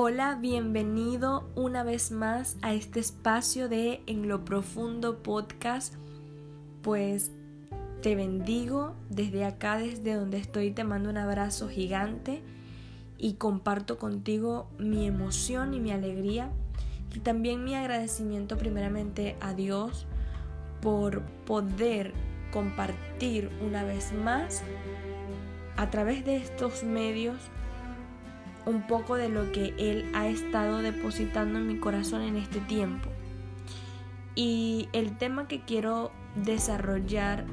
Hola, bienvenido una vez más a este espacio de En lo Profundo podcast. Pues te bendigo desde acá, desde donde estoy, te mando un abrazo gigante y comparto contigo mi emoción y mi alegría y también mi agradecimiento primeramente a Dios por poder compartir una vez más a través de estos medios un poco de lo que Él ha estado depositando en mi corazón en este tiempo. Y el tema que quiero desarrollar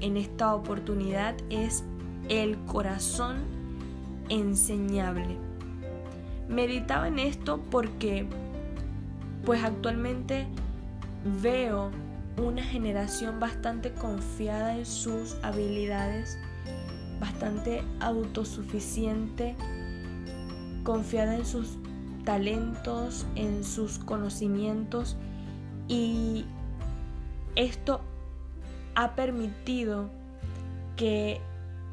en esta oportunidad es el corazón enseñable. Meditaba en esto porque pues actualmente veo una generación bastante confiada en sus habilidades, bastante autosuficiente confiada en sus talentos, en sus conocimientos y esto ha permitido que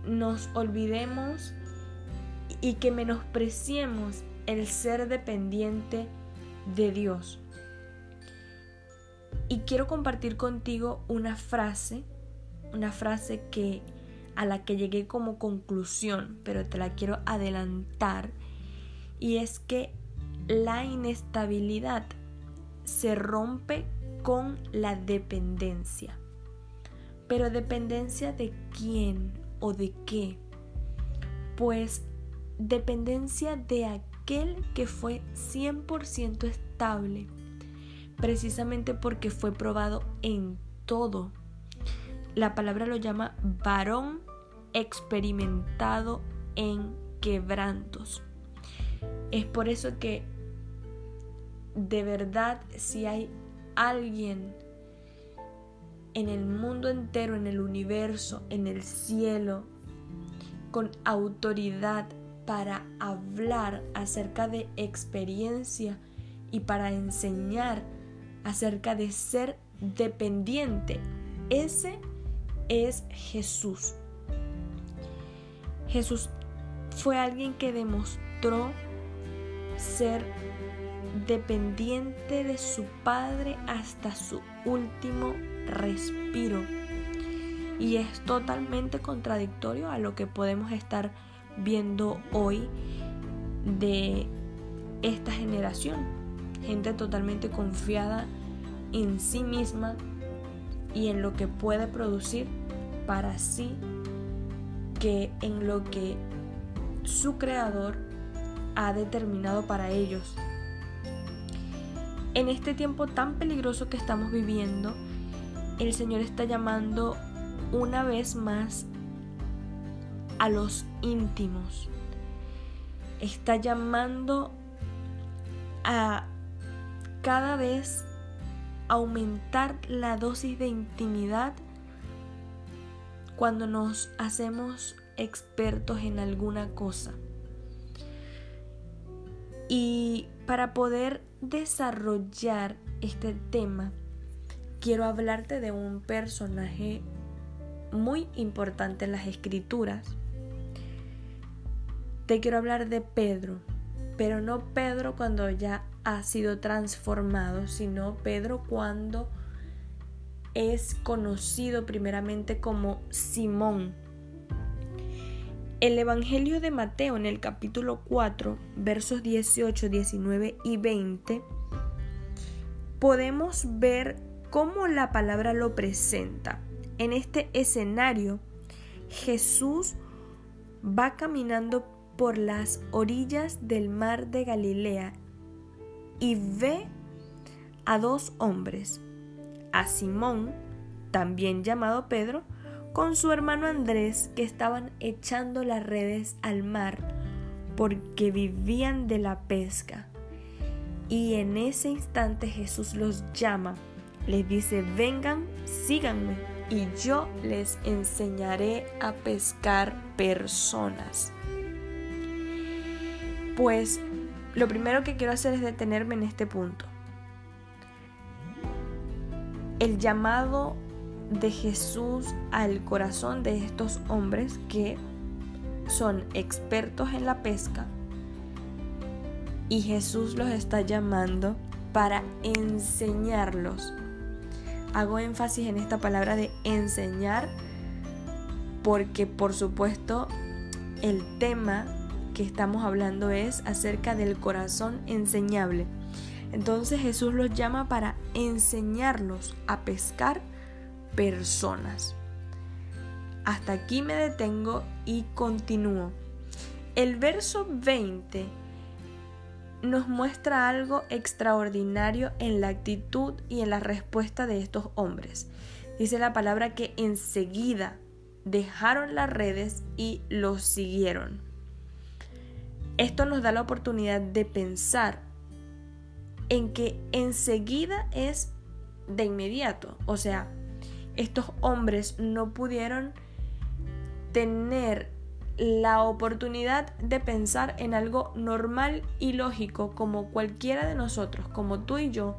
nos olvidemos y que menospreciemos el ser dependiente de Dios. Y quiero compartir contigo una frase, una frase que a la que llegué como conclusión, pero te la quiero adelantar y es que la inestabilidad se rompe con la dependencia. Pero dependencia de quién o de qué? Pues dependencia de aquel que fue 100% estable, precisamente porque fue probado en todo. La palabra lo llama varón experimentado en quebrantos. Es por eso que de verdad si hay alguien en el mundo entero, en el universo, en el cielo, con autoridad para hablar acerca de experiencia y para enseñar acerca de ser dependiente. Ese es Jesús. Jesús fue alguien que demostró ser dependiente de su Padre hasta su último respiro. Y es totalmente contradictorio a lo que podemos estar viendo hoy de esta generación. Gente totalmente confiada en sí misma y en lo que puede producir para sí que en lo que su creador ha determinado para ellos. En este tiempo tan peligroso que estamos viviendo, el Señor está llamando una vez más a los íntimos. Está llamando a cada vez aumentar la dosis de intimidad cuando nos hacemos expertos en alguna cosa. Y para poder desarrollar este tema, quiero hablarte de un personaje muy importante en las escrituras. Te quiero hablar de Pedro, pero no Pedro cuando ya ha sido transformado, sino Pedro cuando es conocido primeramente como Simón el Evangelio de Mateo en el capítulo 4, versos 18, 19 y 20, podemos ver cómo la palabra lo presenta. En este escenario, Jesús va caminando por las orillas del mar de Galilea y ve a dos hombres, a Simón, también llamado Pedro, con su hermano Andrés que estaban echando las redes al mar porque vivían de la pesca. Y en ese instante Jesús los llama, les dice, vengan, síganme y yo les enseñaré a pescar personas. Pues lo primero que quiero hacer es detenerme en este punto. El llamado de Jesús al corazón de estos hombres que son expertos en la pesca, y Jesús los está llamando para enseñarlos. Hago énfasis en esta palabra de enseñar porque por supuesto el tema que estamos hablando es acerca del corazón enseñable. Entonces Jesús los llama para enseñarlos a pescar personas. Hasta aquí me detengo y continúo. El verso 20 nos muestra algo extraordinario en la actitud y en la respuesta de estos hombres. Dice la palabra que enseguida dejaron las redes y los siguieron. Esto nos da la oportunidad de pensar en que enseguida es de inmediato. O sea, estos hombres no pudieron tener la oportunidad de pensar en algo normal y lógico como cualquiera de nosotros, como tú y yo,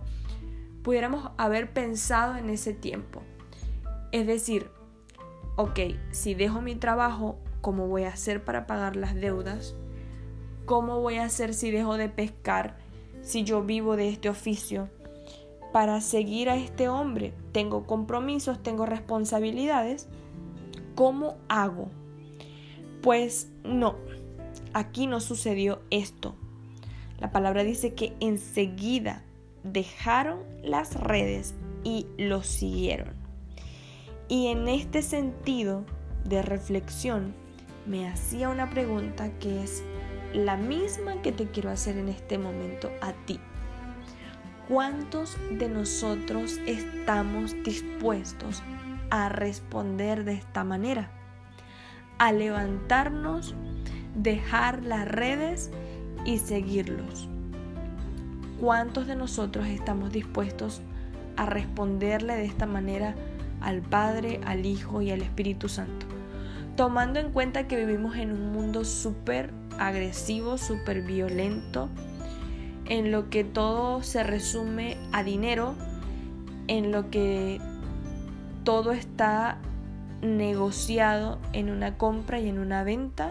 pudiéramos haber pensado en ese tiempo. Es decir, ok, si dejo mi trabajo, ¿cómo voy a hacer para pagar las deudas? ¿Cómo voy a hacer si dejo de pescar, si yo vivo de este oficio? Para seguir a este hombre, tengo compromisos, tengo responsabilidades. ¿Cómo hago? Pues no, aquí no sucedió esto. La palabra dice que enseguida dejaron las redes y los siguieron. Y en este sentido de reflexión me hacía una pregunta que es la misma que te quiero hacer en este momento a ti. ¿Cuántos de nosotros estamos dispuestos a responder de esta manera? a levantarnos, dejar las redes y seguirlos. ¿Cuántos de nosotros estamos dispuestos a responderle de esta manera al Padre, al Hijo y al Espíritu Santo? Tomando en cuenta que vivimos en un mundo súper agresivo, súper violento, en lo que todo se resume a dinero, en lo que todo está negociado en una compra y en una venta,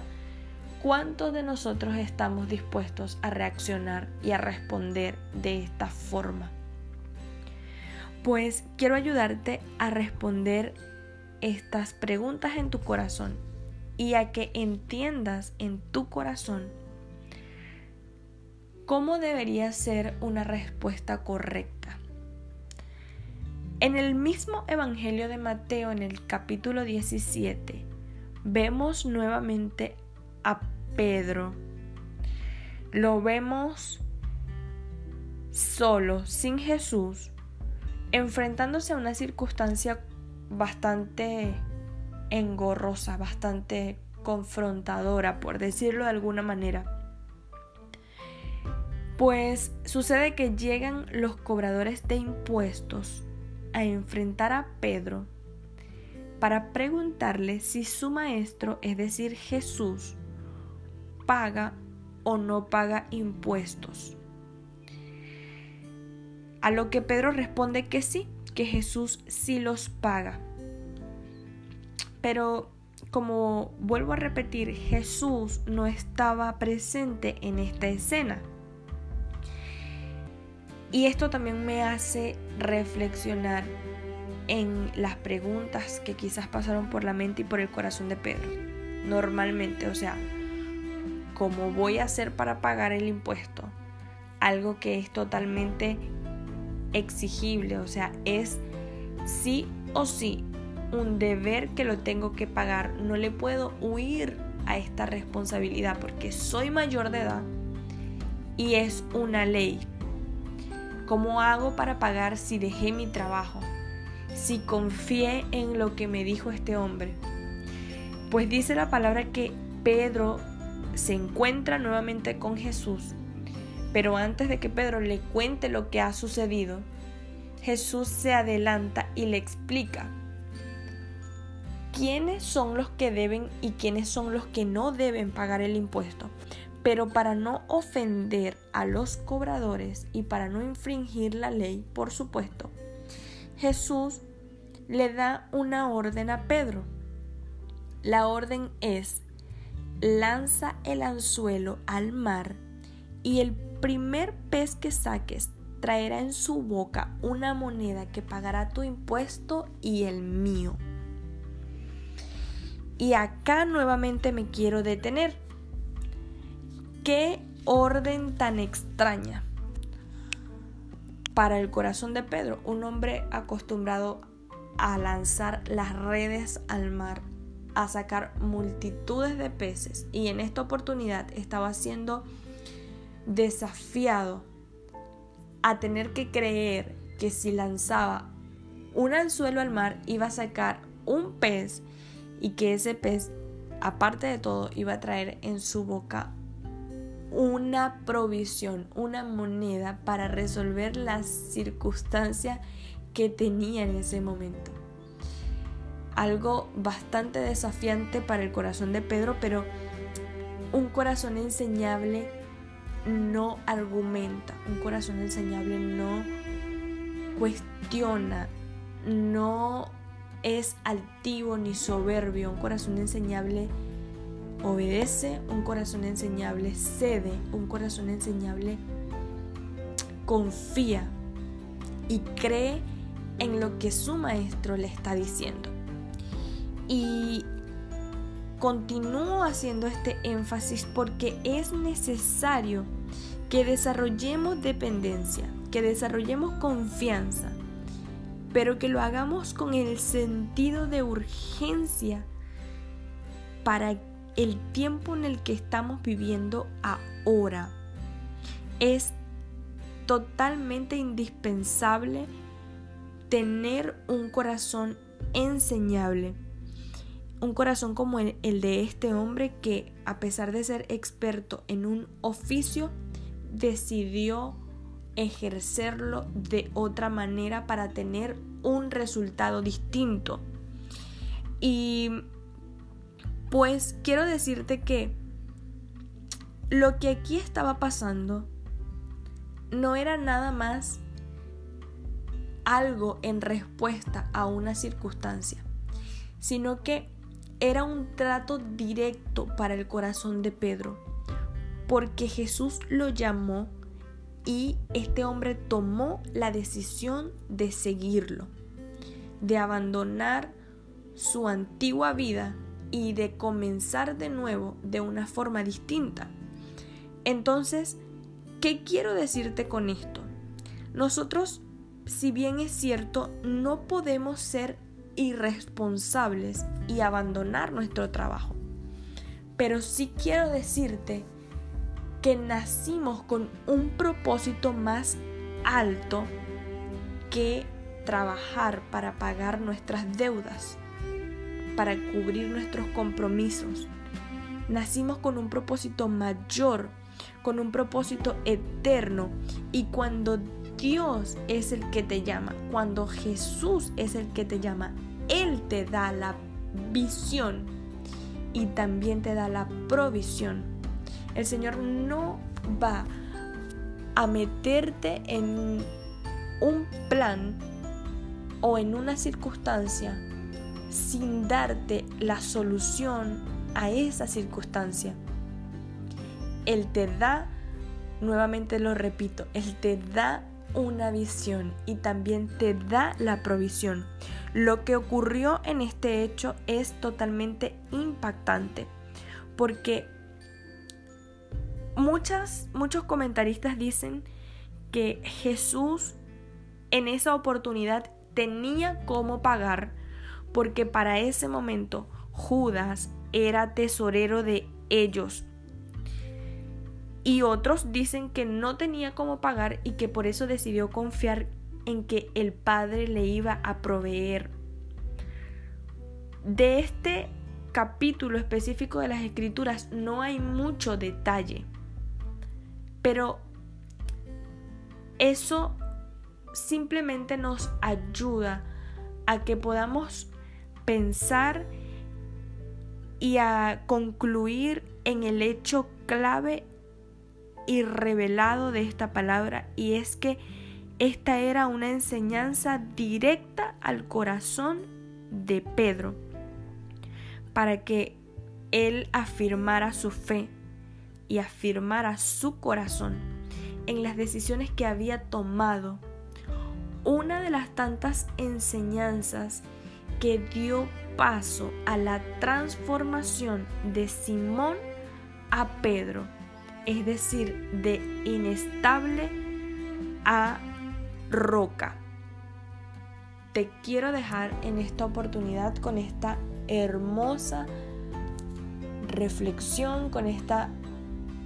¿cuántos de nosotros estamos dispuestos a reaccionar y a responder de esta forma? Pues quiero ayudarte a responder estas preguntas en tu corazón y a que entiendas en tu corazón cómo debería ser una respuesta correcta. En el mismo Evangelio de Mateo, en el capítulo 17, vemos nuevamente a Pedro. Lo vemos solo, sin Jesús, enfrentándose a una circunstancia bastante engorrosa, bastante confrontadora, por decirlo de alguna manera. Pues sucede que llegan los cobradores de impuestos a enfrentar a Pedro para preguntarle si su maestro, es decir, Jesús, paga o no paga impuestos. A lo que Pedro responde que sí, que Jesús sí los paga. Pero como vuelvo a repetir, Jesús no estaba presente en esta escena. Y esto también me hace reflexionar en las preguntas que quizás pasaron por la mente y por el corazón de Pedro. Normalmente, o sea, ¿cómo voy a hacer para pagar el impuesto? Algo que es totalmente exigible, o sea, es sí o sí un deber que lo tengo que pagar. No le puedo huir a esta responsabilidad porque soy mayor de edad y es una ley ¿Cómo hago para pagar si dejé mi trabajo? Si confié en lo que me dijo este hombre. Pues dice la palabra que Pedro se encuentra nuevamente con Jesús. Pero antes de que Pedro le cuente lo que ha sucedido, Jesús se adelanta y le explica quiénes son los que deben y quiénes son los que no deben pagar el impuesto. Pero para no ofender a los cobradores y para no infringir la ley, por supuesto, Jesús le da una orden a Pedro. La orden es, lanza el anzuelo al mar y el primer pez que saques traerá en su boca una moneda que pagará tu impuesto y el mío. Y acá nuevamente me quiero detener. ¿Qué orden tan extraña? Para el corazón de Pedro, un hombre acostumbrado a lanzar las redes al mar, a sacar multitudes de peces, y en esta oportunidad estaba siendo desafiado a tener que creer que si lanzaba un anzuelo al mar iba a sacar un pez y que ese pez, aparte de todo, iba a traer en su boca una provisión, una moneda para resolver las circunstancias que tenía en ese momento. Algo bastante desafiante para el corazón de Pedro, pero un corazón enseñable no argumenta, un corazón enseñable no cuestiona, no es altivo ni soberbio, un corazón enseñable obedece, un corazón enseñable cede, un corazón enseñable confía y cree en lo que su maestro le está diciendo. Y continúo haciendo este énfasis porque es necesario que desarrollemos dependencia, que desarrollemos confianza, pero que lo hagamos con el sentido de urgencia para el tiempo en el que estamos viviendo ahora. Es totalmente indispensable tener un corazón enseñable un corazón como el, de este hombre que, a pesar de ser experto en un oficio, decidió ejercerlo de otra manera para tener un resultado distinto. Y pues quiero decirte que lo que aquí estaba pasando no era nada más algo en respuesta a una circunstancia, sino que era un trato directo para el corazón de Pedro, porque Jesús lo llamó y este hombre tomó la decisión de seguirlo, de abandonar su antigua vida y de comenzar de nuevo de una forma distinta. Entonces, ¿qué quiero decirte con esto? Nosotros, si bien es cierto, no podemos ser irresponsables y abandonar nuestro trabajo. Pero sí quiero decirte que nacimos con un propósito más alto que trabajar para pagar nuestras deudas, para cubrir nuestros compromisos. Nacimos con un propósito mayor, con un propósito eterno. Y cuando Dios es el que te llama, cuando Jesús es el que te llama, Él te da la visión y también te da la provisión. El Señor no va a meterte en un plan o en una circunstancia sin darte la solución a esa circunstancia. Él te da, nuevamente lo repito, Él te da una visión y también te da la provisión. Lo que ocurrió en este hecho es totalmente impactante porque muchas, muchos comentaristas dicen que Jesús en esa oportunidad tenía cómo pagar porque para ese momento Judas era tesorero de ellos y otros dicen que no tenía cómo pagar y que por eso decidió confiar en que el Padre le iba a proveer. De este capítulo específico de las escrituras no hay mucho detalle, pero eso simplemente nos ayuda a que podamos pensar y a concluir en el hecho clave y revelado de esta palabra y es que esta era una enseñanza directa al corazón de Pedro para que él afirmara su fe y afirmara su corazón en las decisiones que había tomado. Una de las tantas enseñanzas que dio paso a la transformación de Simón a Pedro, es decir, de inestable a roca. Te quiero dejar en esta oportunidad con esta hermosa reflexión, con esta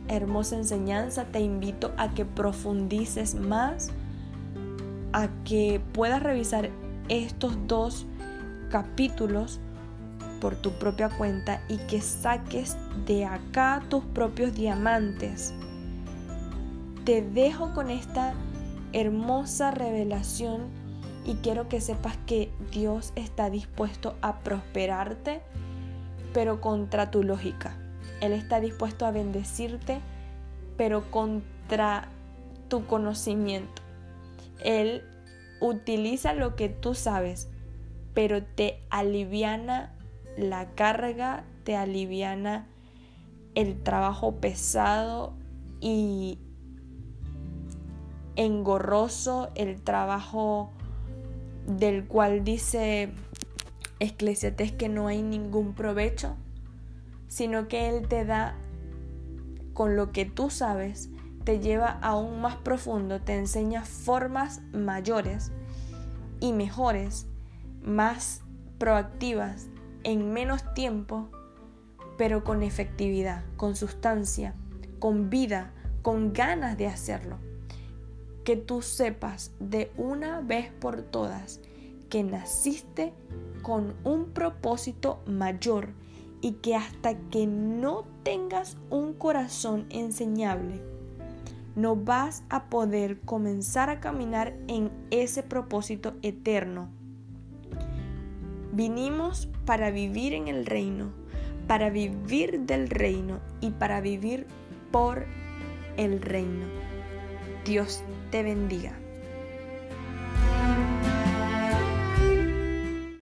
hermosa enseñanza. Te invito a que profundices más, a que puedas revisar estos dos capítulos por tu propia cuenta y que saques de acá tus propios diamantes. Te dejo con esta hermosa revelación y quiero que sepas que Dios está dispuesto a prosperarte, pero contra tu lógica. Él está dispuesto a bendecirte, pero contra tu conocimiento. Él utiliza lo que tú sabes, pero te aliviana la carga, te aliviana el trabajo pesado y engorroso, el trabajo del cual dice Eclesiastes que no hay ningún provecho, sino que Él te da con lo que tú sabes, te lleva aún más profundo, te enseña formas mayores y mejores más proactivas en menos tiempo, pero con efectividad, con sustancia, con vida, con ganas de hacerlo. Que tú sepas de una vez por todas que naciste con un propósito mayor y que hasta que no tengas un corazón enseñable, no vas a poder comenzar a caminar en ese propósito eterno Vinimos para vivir en el reino, para vivir del reino y para vivir por el reino. Dios te bendiga.